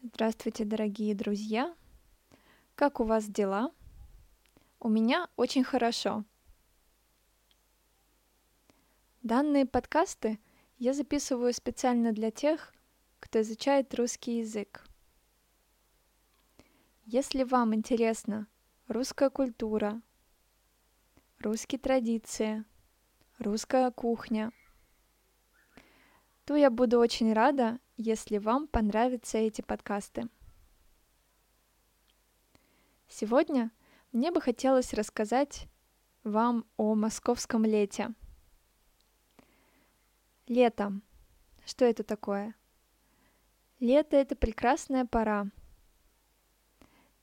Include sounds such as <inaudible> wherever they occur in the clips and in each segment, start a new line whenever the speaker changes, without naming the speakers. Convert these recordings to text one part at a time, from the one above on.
Здравствуйте, дорогие друзья! Как у вас дела? У меня очень хорошо. Данные подкасты я записываю специально для тех, кто изучает русский язык. Если вам интересна русская культура, русские традиции, русская кухня, то я буду очень рада, если вам понравятся эти подкасты. Сегодня мне бы хотелось рассказать вам о московском лете. Лето. Что это такое? Лето — это прекрасная пора,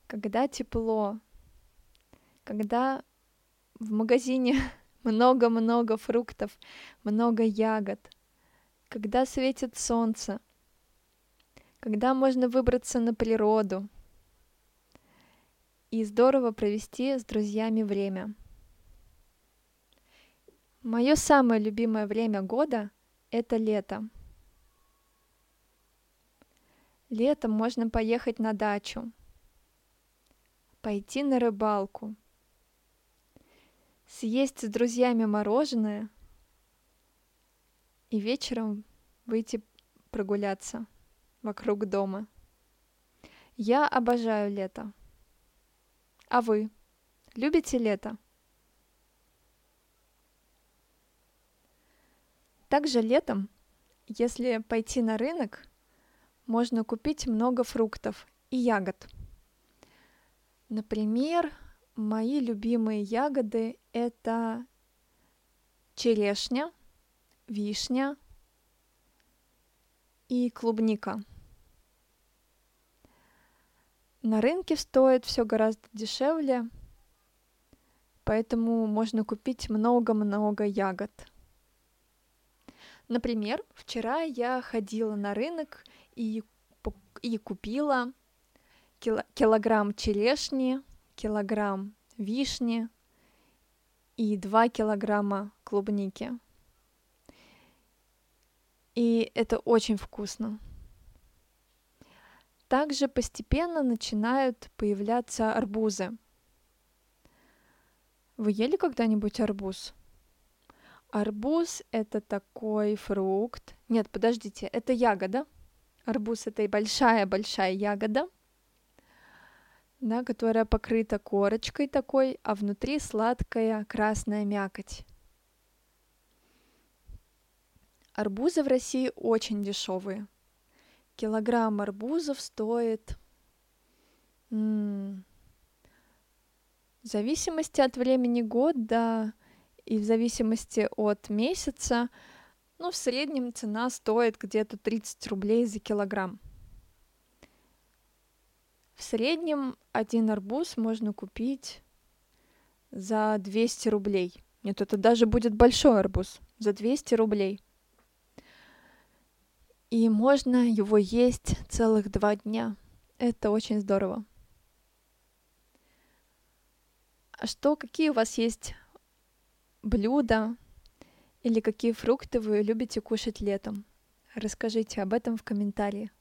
когда тепло, когда в магазине <laughs> много-много фруктов, много ягод, когда светит солнце, когда можно выбраться на природу и здорово провести с друзьями время. Мое самое любимое время года — это лето. Летом можно поехать на дачу, пойти на рыбалку, съесть с друзьями мороженое и вечером выйти прогуляться вокруг дома. Я обожаю лето. А вы любите лето? Также летом, если пойти на рынок, можно купить много фруктов и ягод. Например, мои любимые ягоды это черешня, вишня и клубника. На рынке стоит все гораздо дешевле, поэтому можно купить много-много ягод. Например, вчера я ходила на рынок и, и купила килограмм черешни, килограмм вишни и 2 килограмма клубники. И это очень вкусно. Также постепенно начинают появляться арбузы. Вы ели когда-нибудь арбуз? Арбуз — это такой фрукт. Нет, подождите, это ягода. Арбуз — это и большая-большая ягода, да, которая покрыта корочкой такой, а внутри сладкая красная мякоть. Арбузы в России очень дешевые. Килограмм арбузов стоит... М- в зависимости от времени года и в зависимости от месяца, ну, в среднем цена стоит где-то 30 рублей за килограмм. В среднем один арбуз можно купить за 200 рублей. Нет, это даже будет большой арбуз за 200 рублей и можно его есть целых два дня. Это очень здорово. А что, какие у вас есть блюда или какие фрукты вы любите кушать летом? Расскажите об этом в комментарии.